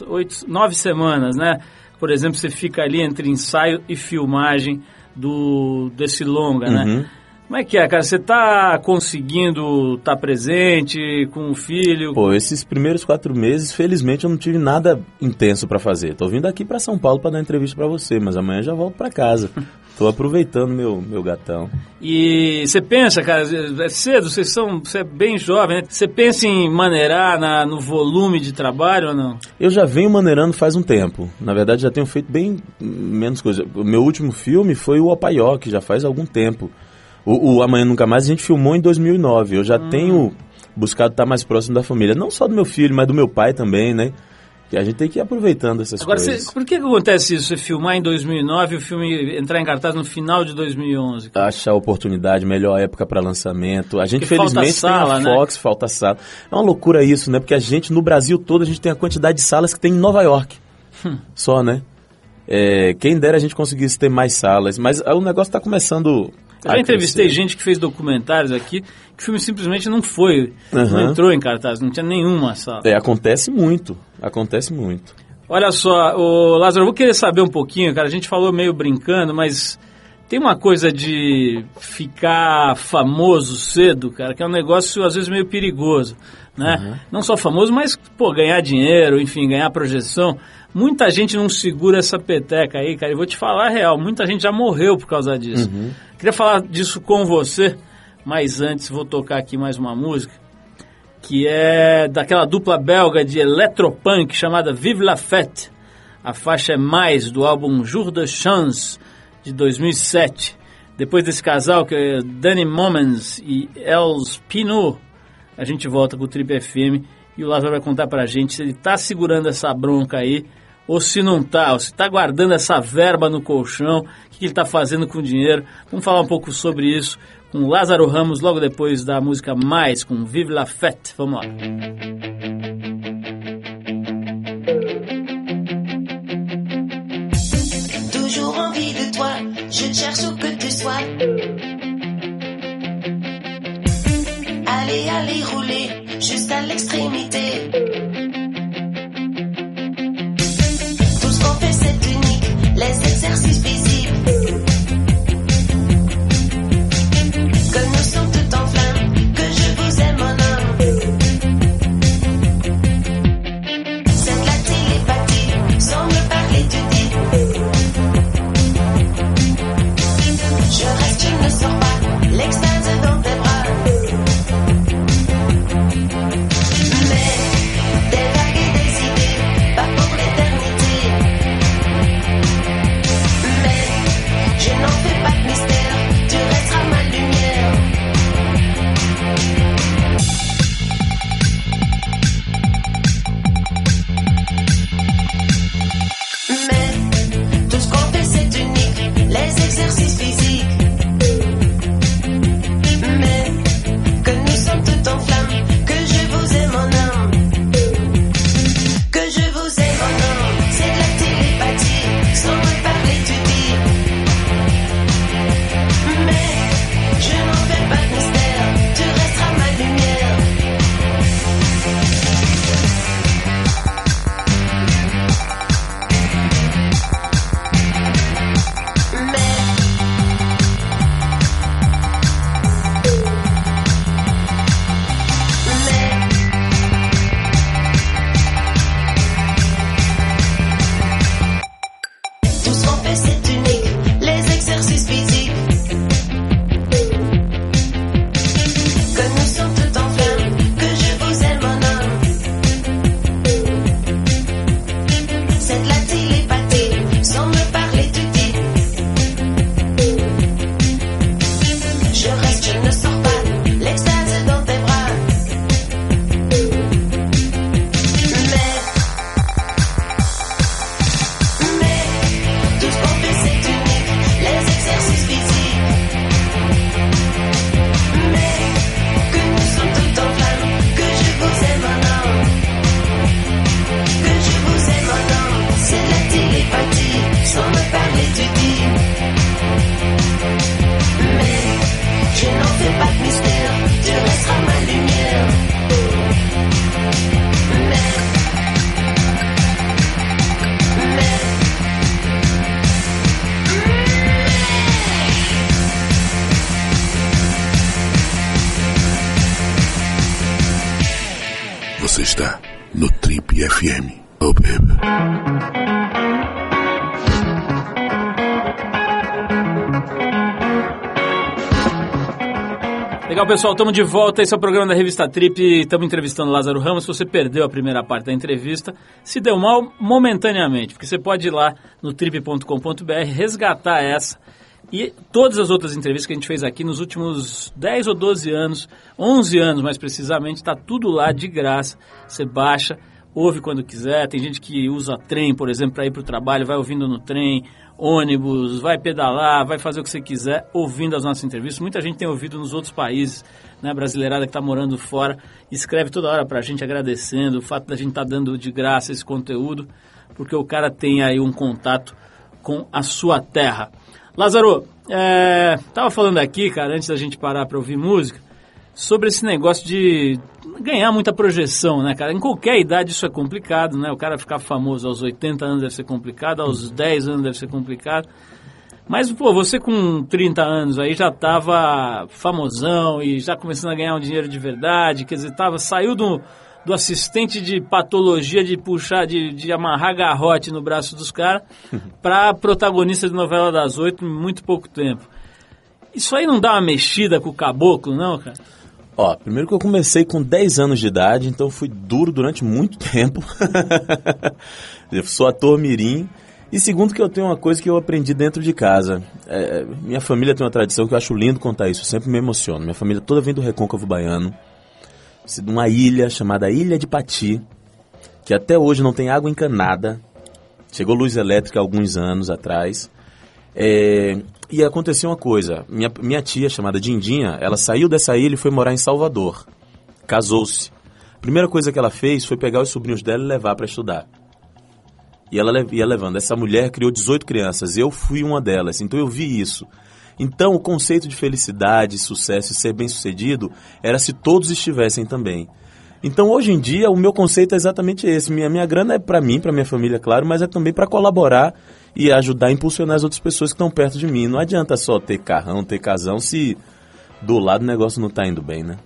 oito, nove semanas, né? Por exemplo, você fica ali entre ensaio e filmagem do desse longa, né? Uhum. Como é que é, cara? Você tá conseguindo estar presente com o filho? Pô, esses primeiros quatro meses, felizmente, eu não tive nada intenso pra fazer. Tô vindo aqui pra São Paulo pra dar entrevista pra você, mas amanhã já volto pra casa. Tô aproveitando meu, meu gatão. E você pensa, cara, é cedo, vocês são, você é bem jovem, né? Você pensa em maneirar na, no volume de trabalho ou não? Eu já venho maneirando faz um tempo. Na verdade, já tenho feito bem menos coisa. O meu último filme foi o Opaió, que já faz algum tempo. O, o Amanhã Nunca Mais a gente filmou em 2009. Eu já tenho buscado estar mais próximo da família. Não só do meu filho, mas do meu pai também, né? Que a gente tem que ir aproveitando essas Agora, coisas. você- por que, que acontece isso? Você filmar em 2009 e o filme entrar em cartaz no final de 2011? achar oportunidade, melhor época para lançamento. A gente Porque felizmente sala, tem né? a Fox, falta sala. É uma loucura isso, né? Porque a gente no Brasil todo a gente tem a quantidade de salas que tem em Nova York. Hum. Só, né? É, quem dera a gente conseguisse ter mais salas, mas o negócio está começando. Eu a já entrevistei crescer. gente que fez documentários aqui que o filme simplesmente não foi, não Aham. entrou em cartaz, não tinha nenhuma sala. É, acontece muito, acontece muito. Olha só, o Lázaro, eu vou querer saber um pouquinho, cara. A gente falou meio brincando, mas tem uma coisa de ficar famoso cedo, cara, que é um negócio às vezes meio perigoso, né? Não só famoso, mas pô, ganhar dinheiro, enfim, ganhar projeção. Muita gente não segura essa peteca aí, cara. E vou te falar a real, muita gente já morreu por causa disso. Queria falar disso com você, mas antes vou tocar aqui mais uma música que é daquela dupla belga de electropunk chamada Vive la Fête. A faixa é Mais, do álbum Jour de Chance, de 2007. Depois desse casal, que é Danny Momens e Els Pinot, a gente volta com o Trip FM e o Lázaro vai contar pra gente se ele tá segurando essa bronca aí ou se não tá, ou se tá guardando essa verba no colchão, o que, que ele tá fazendo com o dinheiro. Vamos falar um pouco sobre isso com Lázaro Ramos logo depois da música Mais, com Vive la Fête. Vamos lá. toujours envie de toi. Je cherche que tu sois. Allez, allez, rouler jusqu'à l'extrémité. Les exercices physiques. Pessoal, estamos de volta. Esse é o programa da revista Trip. Estamos entrevistando Lázaro Ramos. Se você perdeu a primeira parte da entrevista, se deu mal momentaneamente, porque você pode ir lá no trip.com.br resgatar essa e todas as outras entrevistas que a gente fez aqui nos últimos 10 ou 12 anos, 11 anos mais precisamente, está tudo lá de graça. Você baixa, ouve quando quiser. Tem gente que usa trem, por exemplo, para ir para o trabalho, vai ouvindo no trem, ônibus, vai pedalar, vai fazer o que você quiser, ouvindo as nossas entrevistas. Muita gente tem ouvido nos outros países, né, brasileirada que está morando fora, escreve toda hora para a gente agradecendo o fato da gente estar tá dando de graça esse conteúdo, porque o cara tem aí um contato com a sua terra. Lázaro, é, tava falando aqui, cara, antes da gente parar para ouvir música, sobre esse negócio de ganhar muita projeção, né, cara? Em qualquer idade isso é complicado, né? O cara ficar famoso aos 80 anos deve ser complicado, aos 10 anos deve ser complicado. Mas, pô, você com 30 anos aí já tava famosão e já começando a ganhar um dinheiro de verdade, quer dizer, tava, saiu do, do assistente de patologia de puxar, de, de amarrar garrote no braço dos caras, para protagonista de novela das oito em muito pouco tempo. Isso aí não dá uma mexida com o caboclo, não, cara? Ó, primeiro que eu comecei com 10 anos de idade, então fui duro durante muito tempo. eu sou ator mirim. E segundo que eu tenho uma coisa que eu aprendi dentro de casa. É, minha família tem uma tradição que eu acho lindo contar isso, eu sempre me emociono. Minha família toda vem do Recôncavo Baiano, de uma ilha chamada Ilha de Pati, que até hoje não tem água encanada. Chegou luz elétrica alguns anos atrás. É, e aconteceu uma coisa. Minha, minha tia, chamada Dindinha, ela saiu dessa ilha e foi morar em Salvador. Casou-se. Primeira coisa que ela fez foi pegar os sobrinhos dela e levar para estudar. E ela ia levando. Essa mulher criou 18 crianças. Eu fui uma delas. Então eu vi isso. Então o conceito de felicidade, sucesso e ser bem-sucedido era se todos estivessem também. Então hoje em dia o meu conceito é exatamente esse. Minha, minha grana é para mim, para minha família, claro, mas é também para colaborar e ajudar a impulsionar as outras pessoas que estão perto de mim. Não adianta só ter carrão, ter casão, se do lado o negócio não tá indo bem, né?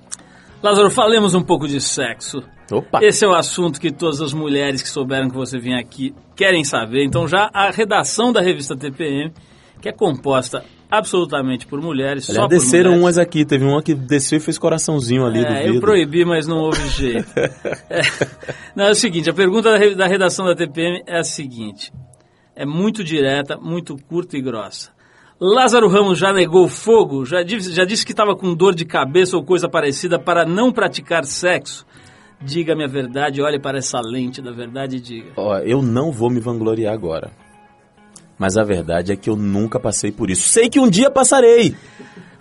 Lázaro, falemos um pouco de sexo. Opa! Esse é o assunto que todas as mulheres que souberam que você vinha aqui querem saber. Então, já a redação da revista TPM, que é composta absolutamente por mulheres, só Aliás, por desceram mulheres. umas aqui. Teve uma que desceu e fez coraçãozinho ali do É, vidro. eu proibi, mas não houve jeito. É. Não, é o seguinte, a pergunta da redação da TPM é a seguinte. É muito direta, muito curta e grossa. Lázaro Ramos já negou fogo? Já disse, já disse que estava com dor de cabeça ou coisa parecida para não praticar sexo? Diga-me a verdade, olhe para essa lente da verdade e diga. Eu não vou me vangloriar agora. Mas a verdade é que eu nunca passei por isso. Sei que um dia passarei.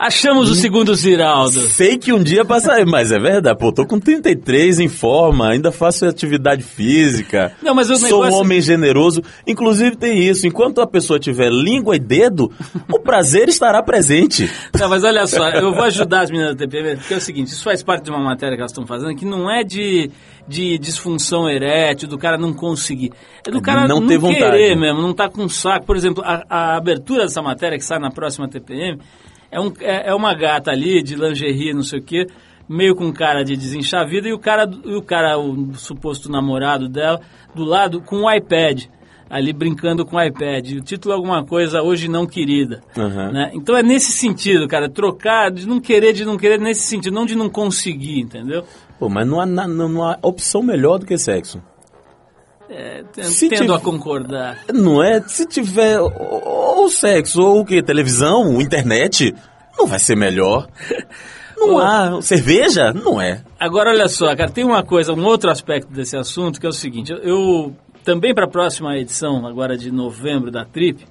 Achamos o segundo Ziraldo. Sei que um dia passarei, mas é verdade. Pô, tô com 33 em forma, ainda faço atividade física. Não, mas o Sou negócio- um homem generoso. Inclusive tem isso. Enquanto a pessoa tiver língua e dedo, o prazer estará presente. Não, mas olha só, eu vou ajudar as meninas da TPM, porque é o seguinte, isso faz parte de uma matéria que elas estão fazendo, que não é de, de disfunção erétil, do cara não conseguir. É do cara não não, ter vontade. mesmo, não tá com saco. Por exemplo, a, a abertura dessa matéria que sai na próxima TPM é, um, é, é uma gata ali de lingerie, não sei o quê, meio com cara de desinchar a vida, e o cara, e o, cara o suposto namorado dela, do lado com o iPad. Ali brincando com o iPad. O título é alguma coisa, hoje não querida. Uhum. Né? Então é nesse sentido, cara, trocar de não querer, de não querer, nesse sentido, não de não conseguir, entendeu? Pô, mas não há, não, não há opção melhor do que sexo. É, Se tendo a concordar. Não é? Se tiver ou, ou sexo ou o quê? Televisão, internet, não vai ser melhor. Não há. Cerveja? Não é. Agora, olha só, cara, tem uma coisa, um outro aspecto desse assunto, que é o seguinte, eu, eu também para a próxima edição, agora de novembro da Trip,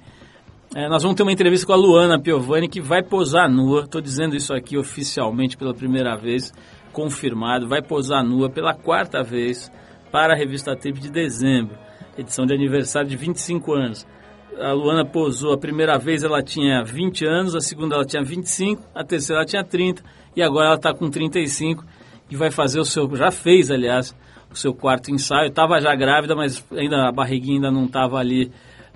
é, nós vamos ter uma entrevista com a Luana Piovani, que vai posar nua, estou dizendo isso aqui oficialmente pela primeira vez, confirmado, vai posar nua pela quarta vez para a revista Trip de dezembro, edição de aniversário de 25 anos. A Luana posou a primeira vez, ela tinha 20 anos, a segunda ela tinha 25, a terceira ela tinha 30 e agora ela está com 35 e vai fazer o seu, já fez aliás, o seu quarto ensaio. Estava já grávida, mas ainda a barriguinha ainda não estava ali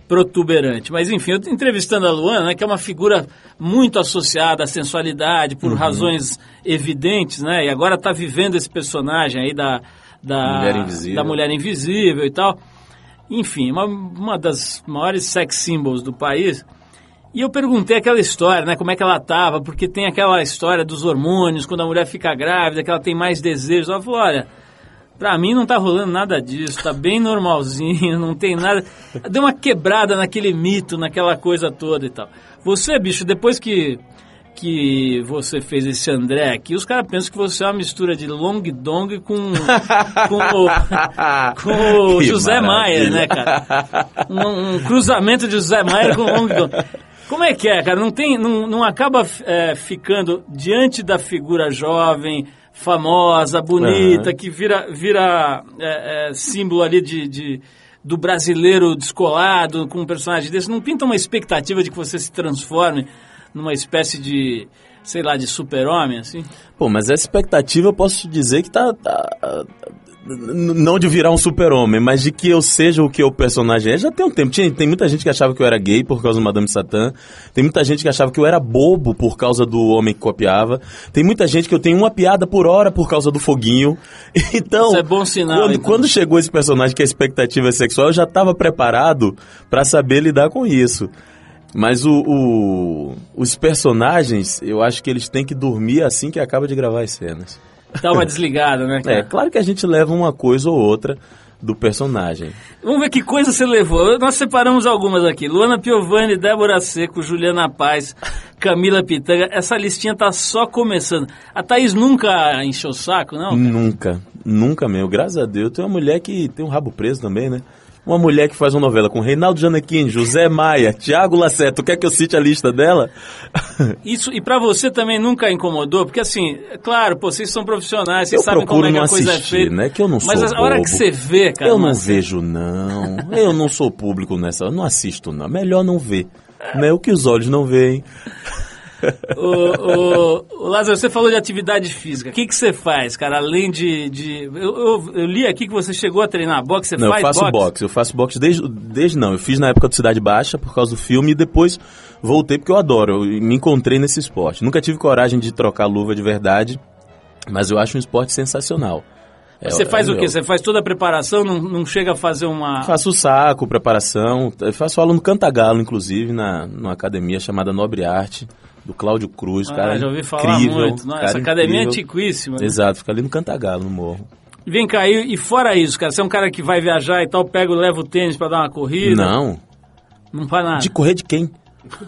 protuberante. Mas enfim, eu entrevistando a Luana, né, que é uma figura muito associada à sensualidade por razões evidentes, né? E agora está vivendo esse personagem aí da da Mulher Invisível. da mulher invisível e tal. Enfim, uma, uma das maiores sex symbols do país. E eu perguntei aquela história, né? Como é que ela tava, porque tem aquela história dos hormônios, quando a mulher fica grávida, que ela tem mais desejos. Ela falou, olha, pra mim não tá rolando nada disso, tá bem normalzinho, não tem nada. Deu uma quebrada naquele mito, naquela coisa toda e tal. Você, bicho, depois que, que você fez esse André aqui, os caras pensam que você é uma mistura de Long Dong com, com o, com o José Maier, maravilha. né, cara? Um, um cruzamento de José Maier com Long Dong. Como é que é, cara? Não, tem, não, não acaba é, ficando diante da figura jovem, famosa, bonita, Aham. que vira, vira é, é, símbolo ali de, de- do brasileiro descolado com um personagem desse. Não pinta uma expectativa de que você se transforme numa espécie de, sei lá, de super-homem, assim? Pô, mas essa expectativa eu posso te dizer que tá. tá- não de virar um super-homem, mas de que eu seja o que o personagem é, já tem um tempo. Tinha, tem muita gente que achava que eu era gay por causa do Madame Satã. Tem muita gente que achava que eu era bobo por causa do homem que copiava. Tem muita gente que eu tenho uma piada por hora por causa do foguinho. Então. Isso é bom sinal, Quando, então. quando chegou esse personagem que a expectativa é sexual, eu já estava preparado pra saber lidar com isso. Mas o, o- os personagens, eu acho que eles têm que dormir assim que acaba de gravar as cenas. Dá uma desligada, né, cara? É, claro que a gente leva uma coisa ou outra do personagem. Vamos ver que coisa você levou. Nós separamos algumas aqui. Luana Piovani, Débora Seco, Juliana Paz, Camila Pitanga. Essa listinha tá só começando. A Thaís nunca encheu o saco, não? cara? Nunca, nunca mesmo. Graças a Deus. Tem uma mulher que tem um rabo preso também, né? Uma mulher que faz uma novela com Reinaldo Janequim, José Maia, Tiago Lacerda, tu quer que eu cite a lista dela? Isso, e pra você também nunca incomodou? Porque assim, é claro, pô, vocês são profissionais, vocês Eu sabem como é que a coisa assistir, é feita. né? Que eu não Mas sou a hora que bobo. você vê, cara. eu não Marcelo, vejo, não. Eu não sou público nessa. Eu não assisto, não. Melhor não ver. Né? O que os olhos não veem. Ô, ô, ô, Lázaro, você falou de atividade física. O que, que você faz, cara? Além de. de- eu, eu- eu li aqui que você chegou a treinar boxe, você Não, faz eu faço boxe? Eu faço boxe desde, desde não. Eu fiz na época do Cidade Baixa por causa do filme e depois voltei porque eu adoro. Eu me encontrei nesse esporte. Nunca tive coragem de trocar luva de verdade, mas eu acho um esporte sensacional. É- Você faz é o quê? meu. Você faz toda a preparação, não, não chega a fazer uma. Faço saco, preparação. Eu faço aula no Cantagalo, inclusive, na, numa academia chamada Nobre Arte, do Cláudio Cruz. Ah, cara já ouvi falar incrível, muito. Cara essa academia é incrível. antiquíssima. né? Exato, fica ali no Cantagalo, no morro. Vem cá, e, e fora isso, cara, você é um cara que vai viajar e tal, pega, leva o tênis pra dar uma corrida? Não. Não faz nada. De correr de quem?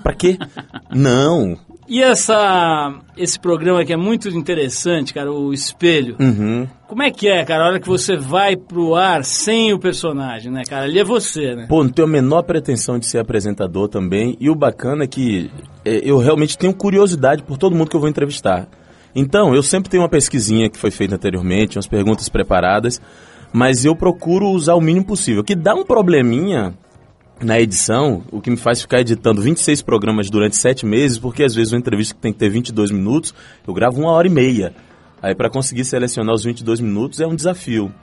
Pra quê? Não. E essa, esse programa que é muito interessante, cara, o Espelho. Uhum. Como é que é, cara, a hora que você vai pro ar sem o personagem, né, cara? Ali é você, né? Pô, não tenho a menor pretensão de ser apresentador também. E o bacana é que é, eu realmente tenho curiosidade por todo mundo que eu vou entrevistar. Então, eu sempre tenho uma pesquisinha que foi feita anteriormente, umas perguntas preparadas, mas eu procuro usar o mínimo possível. Que dá um probleminha na edição, o que me faz ficar editando 26 programas durante 7 meses, porque às vezes uma entrevista que tem que ter 22 minutos, eu gravo uma hora e meia. Aí para conseguir selecionar os 22 minutos é um desafio.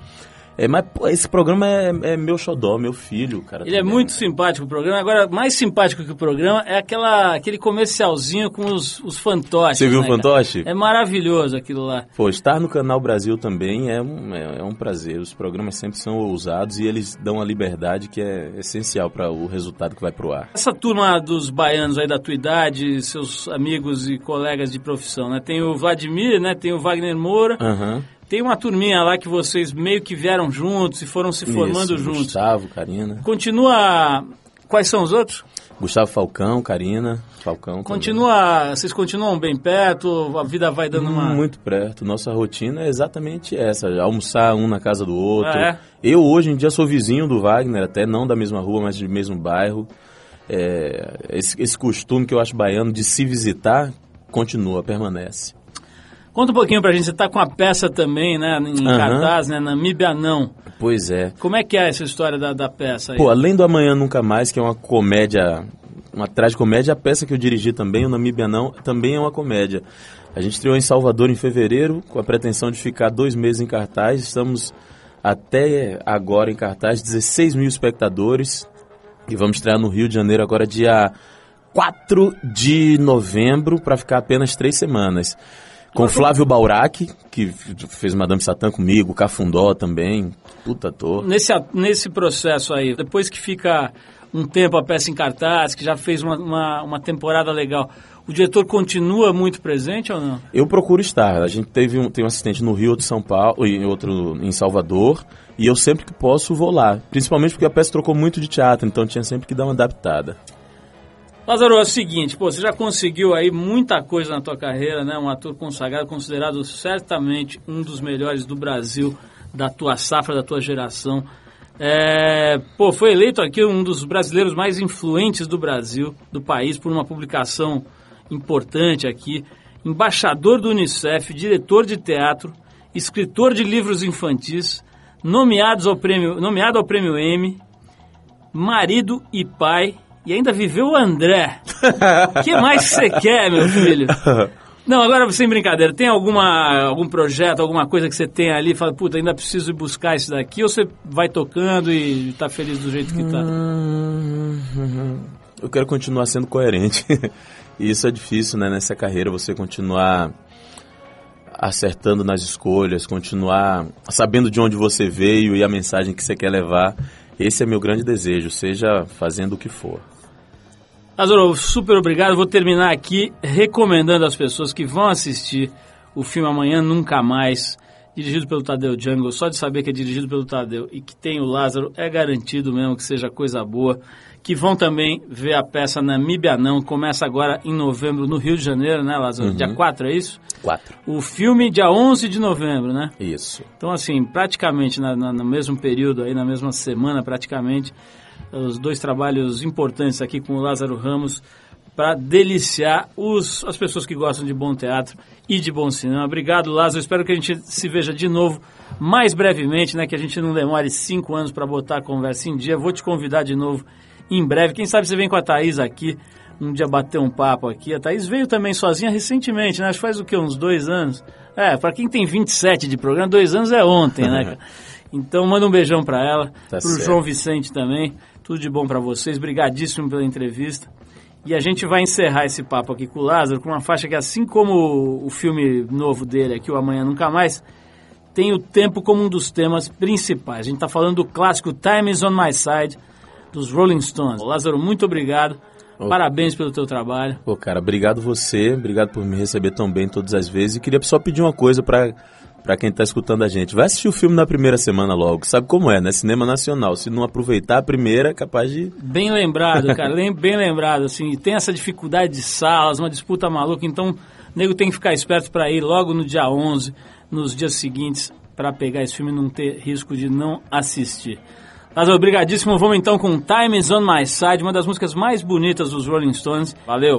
É, mas pô, esse programa é, é meu xodó, meu filho, cara. Ele é muito simpático o programa. Agora, mais simpático que o programa é aquela, aquele comercialzinho com os, os fantoches. Você viu né, o fantoche? cara? É maravilhoso aquilo lá. Pô, estar no Canal Brasil também é um, é, é um prazer. Os programas sempre são ousados e eles dão a liberdade que é essencial para o resultado que vai pro ar. Essa turma dos baianos aí da tua idade, seus amigos e colegas de profissão, né? Tem o Vladimir, né? Tem o Wagner Moura. Aham. Tem uma turminha lá que vocês meio que vieram juntos e foram se formando Isso, juntos. Gustavo, Karina. Continua. Quais são os outros? Gustavo Falcão, Karina, Falcão. também. Continua. Vocês continuam bem perto? A vida vai dando uma. Muito perto. Nossa rotina é exatamente essa: almoçar um na casa do outro. Ah, é? Eu hoje em dia sou vizinho do Wagner, até não da mesma rua, mas do mesmo bairro. É, esse, esse costume que eu acho baiano de se visitar continua, permanece. Conta um pouquinho pra gente. Você tá com a peça também, né? Em Aham. cartaz, né? Namíbia não. Pois é. Como é que é essa história da, da peça aí? Pô, além do Amanhã Nunca Mais, que é uma comédia, uma tragicomédia, a peça que eu dirigi também, o Namíbia Não, também é uma comédia. A gente estreou em Salvador em fevereiro, com a pretensão de ficar dois meses em cartaz. Estamos até agora em cartaz, 16 mil espectadores. E vamos estrear no Rio de Janeiro agora, dia 4 de novembro, para ficar apenas três semanas. Com Flávio Baurac, que fez Madame Satã comigo, Cafundó também, puta ator. Nesse, nesse processo aí, depois que fica um tempo a peça em cartaz, que já fez uma, uma, uma temporada legal, o diretor continua muito presente ou não? Eu procuro estar. A gente teve um, tem um assistente no Rio de São Paulo e outro em Salvador. E eu sempre que posso vou lá. Principalmente porque a peça trocou muito de teatro, então tinha sempre que dar uma adaptada. Lázaro, é o seguinte, pô, você já conseguiu aí muita coisa na tua carreira, né? Um ator consagrado, considerado certamente um dos melhores do Brasil, da tua safra, da tua geração. É, pô, foi eleito aqui um dos brasileiros mais influentes do Brasil, do país, por uma publicação importante aqui. Embaixador do Unicef, diretor de teatro, escritor de livros infantis, nomeados ao prêmio, nomeado ao prêmio Emmy, marido e pai, e ainda viveu o André. O que mais você quer, meu filho? Não, agora sem brincadeira, tem alguma, algum projeto, alguma coisa que você tem ali e fala, puta, ainda preciso ir buscar isso daqui, ou você vai tocando e tá feliz do jeito que tá? Eu quero continuar sendo coerente. e isso é difícil, né? Nessa carreira, você continuar acertando nas escolhas, continuar sabendo de onde você veio e a mensagem que você quer levar. Esse é meu grande desejo, seja fazendo o que for. Lázaro, super obrigado. Vou terminar aqui recomendando às pessoas que vão assistir o filme Amanhã Nunca Mais, dirigido pelo Tadeu Jungle, só de saber que é dirigido pelo Tadeu e que tem o Lázaro, é garantido mesmo que seja coisa boa. Que vão também ver a peça Namíbia Não, começa agora em novembro no Rio de Janeiro, né, Lázaro? Dia 4, é isso? Quatro. O filme dia 11 de novembro, né? Isso. Então, assim, praticamente na, na- no mesmo período, aí na mesma semana, praticamente, os dois trabalhos importantes aqui com o Lázaro Ramos para deliciar os, as pessoas que gostam de bom teatro e de bom cinema. Obrigado, Lázaro. Espero que a gente se veja de novo mais brevemente, né? Que a gente não demore cinco anos para botar a conversa em dia. Vou te convidar de novo em breve. Quem sabe você vem com a Thaís aqui, um dia bater um papo aqui. A Thaís veio também sozinha recentemente, né? Acho que faz o quê? Uns dois anos? É, para quem tem 27 de programa, dois anos é ontem, né? Então manda um beijão para ela, Tá pro certo. João Vicente também. Tudo de bom para vocês. Brigadíssimo pela entrevista. E a gente vai encerrar esse papo aqui com o Lázaro com uma faixa que, assim como o filme novo dele aqui, o Amanhã Nunca Mais, tem o tempo como um dos temas principais. A gente está falando do clássico Time is on My Side, dos Rolling Stones. Lázaro, muito obrigado. Ô. Parabéns pelo teu trabalho. Pô, cara, obrigado você, obrigado por me receber tão bem todas as vezes. E queria só pedir uma coisa pra, pra quem tá escutando a gente. Vai assistir o filme na primeira semana logo. Sabe como é, né? Cinema nacional. Se não aproveitar a primeira, é capaz de. Bem lembrado, cara, bem lembrado, assim, tem essa dificuldade de salas, uma disputa maluca, então o nego tem que ficar esperto para ir logo no dia 11, nos dias seguintes, para pegar esse filme e não ter risco de não assistir. Lázaro, obrigadíssimo, vamos então com Time is on My Side, uma das músicas mais bonitas dos Rolling Stones. Valeu!